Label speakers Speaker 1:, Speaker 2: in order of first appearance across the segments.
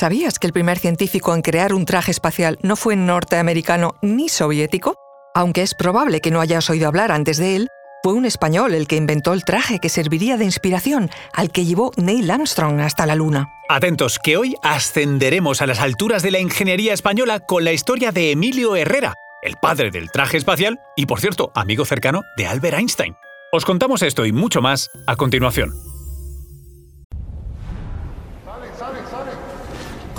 Speaker 1: ¿Sabías que el primer científico en crear un traje espacial no fue norteamericano ni soviético? Aunque es probable que no hayas oído hablar antes de él, fue un español el que inventó el traje que serviría de inspiración al que llevó Neil Armstrong hasta la Luna.
Speaker 2: Atentos, que hoy ascenderemos a las alturas de la ingeniería española con la historia de Emilio Herrera, el padre del traje espacial y, por cierto, amigo cercano de Albert Einstein. Os contamos esto y mucho más a continuación.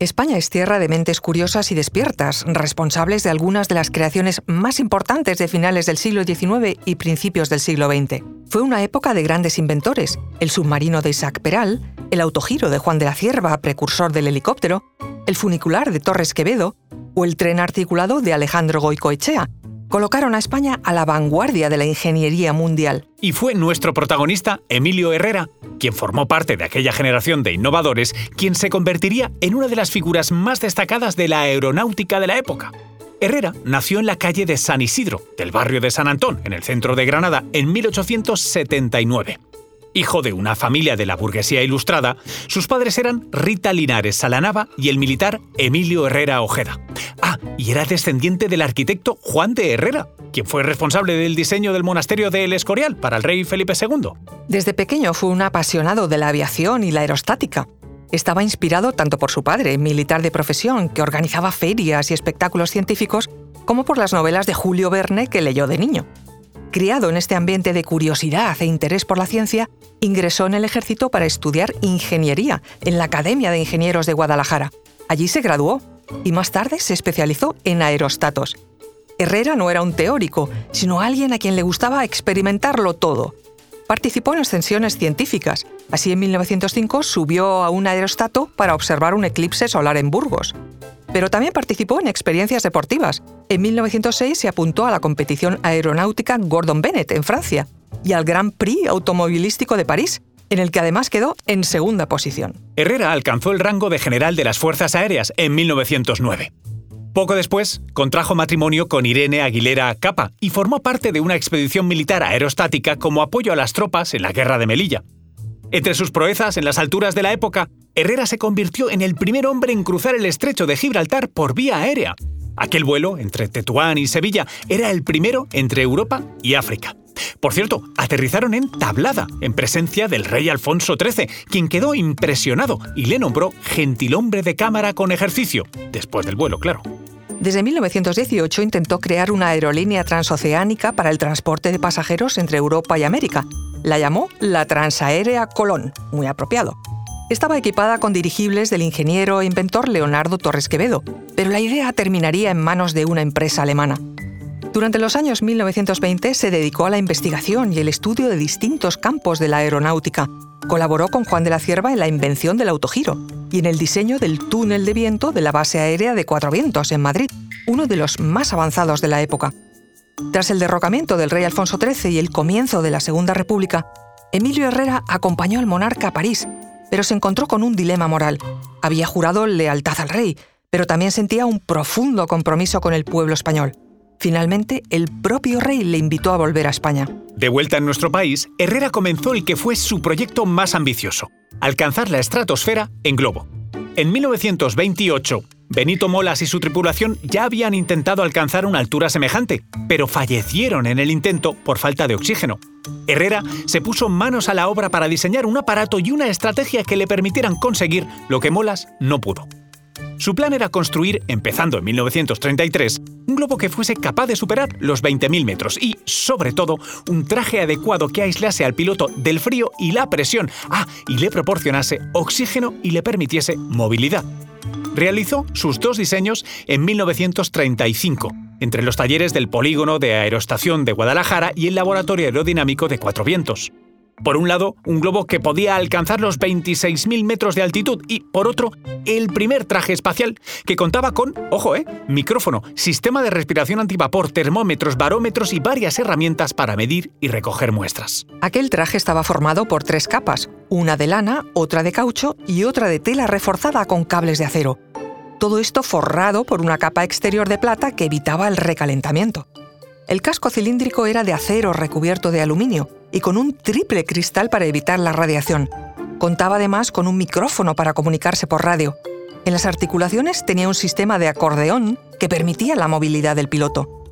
Speaker 1: España es tierra de mentes curiosas y despiertas, responsables de algunas de las creaciones más importantes de finales del siglo XIX y principios del siglo XX. Fue una época de grandes inventores, el submarino de Isaac Peral, el autogiro de Juan de la Cierva, precursor del helicóptero, el funicular de Torres Quevedo o el tren articulado de Alejandro Goicoechea, colocaron a España a la vanguardia de la ingeniería mundial.
Speaker 2: Y fue nuestro protagonista, Emilio Herrera, quien formó parte de aquella generación de innovadores, quien se convertiría en una de las figuras más destacadas de la aeronáutica de la época. Herrera nació en la calle de San Isidro, del barrio de San Antón, en el centro de Granada, en 1879. Hijo de una familia de la burguesía ilustrada, sus padres eran Rita Linares Salanava y el militar Emilio Herrera Ojeda. Ah, y era descendiente del arquitecto Juan de Herrera, quien fue responsable del diseño del monasterio de El Escorial para el rey Felipe II.
Speaker 1: Desde pequeño fue un apasionado de la aviación y la aerostática. Estaba inspirado tanto por su padre, militar de profesión, que organizaba ferias y espectáculos científicos, como por las novelas de Julio Verne que leyó de niño. Criado en este ambiente de curiosidad e interés por la ciencia, ingresó en el ejército para estudiar ingeniería en la Academia de Ingenieros de Guadalajara. Allí se graduó y más tarde se especializó en aerostatos. Herrera no era un teórico, sino alguien a quien le gustaba experimentarlo todo. Participó en ascensiones científicas. Así en 1905 subió a un aerostato para observar un eclipse solar en Burgos pero también participó en experiencias deportivas. En 1906 se apuntó a la competición aeronáutica Gordon Bennett en Francia y al Grand Prix automovilístico de París, en el que además quedó en segunda posición.
Speaker 2: Herrera alcanzó el rango de general de las Fuerzas Aéreas en 1909. Poco después, contrajo matrimonio con Irene Aguilera Capa y formó parte de una expedición militar aerostática como apoyo a las tropas en la Guerra de Melilla. Entre sus proezas en las alturas de la época, Herrera se convirtió en el primer hombre en cruzar el estrecho de Gibraltar por vía aérea. Aquel vuelo entre Tetuán y Sevilla era el primero entre Europa y África. Por cierto, aterrizaron en Tablada, en presencia del rey Alfonso XIII, quien quedó impresionado y le nombró gentilhombre de cámara con ejercicio, después del vuelo, claro.
Speaker 1: Desde 1918 intentó crear una aerolínea transoceánica para el transporte de pasajeros entre Europa y América, la llamó la Transaérea Colón, muy apropiado. Estaba equipada con dirigibles del ingeniero e inventor Leonardo Torres Quevedo, pero la idea terminaría en manos de una empresa alemana. Durante los años 1920 se dedicó a la investigación y el estudio de distintos campos de la aeronáutica. Colaboró con Juan de la Cierva en la invención del autogiro y en el diseño del túnel de viento de la base aérea de Cuatro Vientos en Madrid, uno de los más avanzados de la época. Tras el derrocamiento del rey Alfonso XIII y el comienzo de la Segunda República, Emilio Herrera acompañó al monarca a París, pero se encontró con un dilema moral. Había jurado lealtad al rey, pero también sentía un profundo compromiso con el pueblo español. Finalmente, el propio rey le invitó a volver a España.
Speaker 2: De vuelta en nuestro país, Herrera comenzó el que fue su proyecto más ambicioso, alcanzar la estratosfera en globo. En 1928, Benito Molas y su tripulación ya habían intentado alcanzar una altura semejante, pero fallecieron en el intento por falta de oxígeno. Herrera se puso manos a la obra para diseñar un aparato y una estrategia que le permitieran conseguir lo que Molas no pudo. Su plan era construir, empezando en 1933, un globo que fuese capaz de superar los 20.000 metros y, sobre todo, un traje adecuado que aislase al piloto del frío y la presión, ah, y le proporcionase oxígeno y le permitiese movilidad. Realizó sus dos diseños en 1935, entre los talleres del Polígono de Aerostación de Guadalajara y el Laboratorio Aerodinámico de Cuatro Vientos. Por un lado, un globo que podía alcanzar los 26.000 metros de altitud y, por otro, el primer traje espacial que contaba con, ojo, eh, micrófono, sistema de respiración antivapor, termómetros, barómetros y varias herramientas para medir y recoger muestras.
Speaker 1: Aquel traje estaba formado por tres capas, una de lana, otra de caucho y otra de tela reforzada con cables de acero. Todo esto forrado por una capa exterior de plata que evitaba el recalentamiento. El casco cilíndrico era de acero recubierto de aluminio y con un triple cristal para evitar la radiación. Contaba además con un micrófono para comunicarse por radio. En las articulaciones tenía un sistema de acordeón que permitía la movilidad del piloto.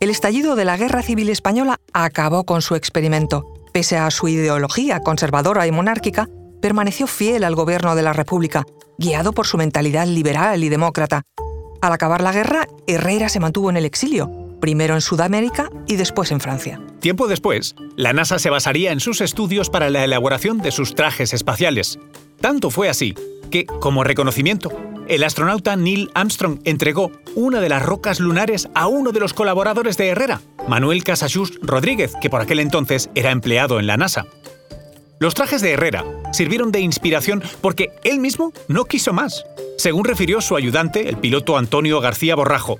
Speaker 1: El estallido de la Guerra Civil Española acabó con su experimento. Pese a su ideología conservadora y monárquica, permaneció fiel al gobierno de la República, guiado por su mentalidad liberal y demócrata. Al acabar la guerra, Herrera se mantuvo en el exilio, primero en Sudamérica y después en Francia.
Speaker 2: Tiempo después, la NASA se basaría en sus estudios para la elaboración de sus trajes espaciales. Tanto fue así que, como reconocimiento, el astronauta Neil Armstrong entregó una de las rocas lunares a uno de los colaboradores de Herrera, Manuel Casachus Rodríguez, que por aquel entonces era empleado en la NASA. Los trajes de Herrera sirvieron de inspiración porque él mismo no quiso más, según refirió su ayudante, el piloto Antonio García Borrajo,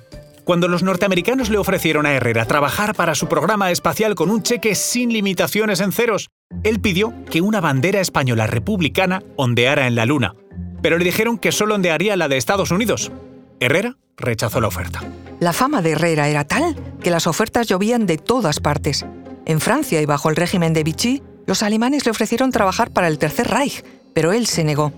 Speaker 2: cuando los norteamericanos le ofrecieron a Herrera trabajar para su programa espacial con un cheque sin limitaciones en ceros, él pidió que una bandera española republicana ondeara en la Luna, pero le dijeron que solo ondearía la de Estados Unidos. Herrera rechazó la oferta.
Speaker 1: La fama de Herrera era tal que las ofertas llovían de todas partes. En Francia y bajo el régimen de Vichy, los alemanes le ofrecieron trabajar para el Tercer Reich, pero él se negó.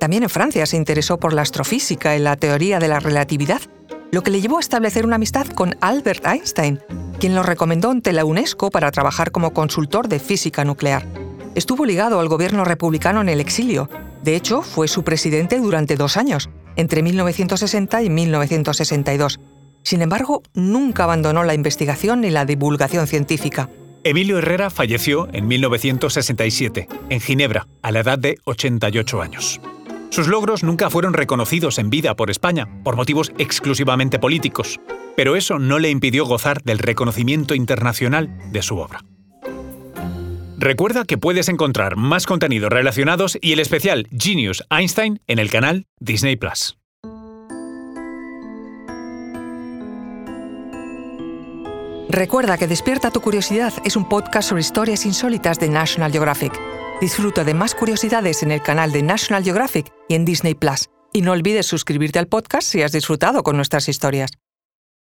Speaker 1: También en Francia se interesó por la astrofísica y la teoría de la relatividad, lo que le llevó a establecer una amistad con Albert Einstein, quien lo recomendó ante la UNESCO para trabajar como consultor de física nuclear. Estuvo ligado al gobierno republicano en el exilio. De hecho, fue su presidente durante dos años, entre 1960 y 1962. Sin embargo, nunca abandonó la investigación ni la divulgación científica.
Speaker 2: Emilio Herrera falleció en 1967, en Ginebra, a la edad de 88 años. Sus logros nunca fueron reconocidos en vida por España, por motivos exclusivamente políticos, pero eso no le impidió gozar del reconocimiento internacional de su obra. Recuerda que puedes encontrar más contenidos relacionados y el especial Genius Einstein en el canal Disney Plus.
Speaker 1: Recuerda que Despierta tu Curiosidad es un podcast sobre historias insólitas de National Geographic. Disfruta de más curiosidades en el canal de National Geographic y en Disney Plus. Y no olvides suscribirte al podcast si has disfrutado con nuestras historias.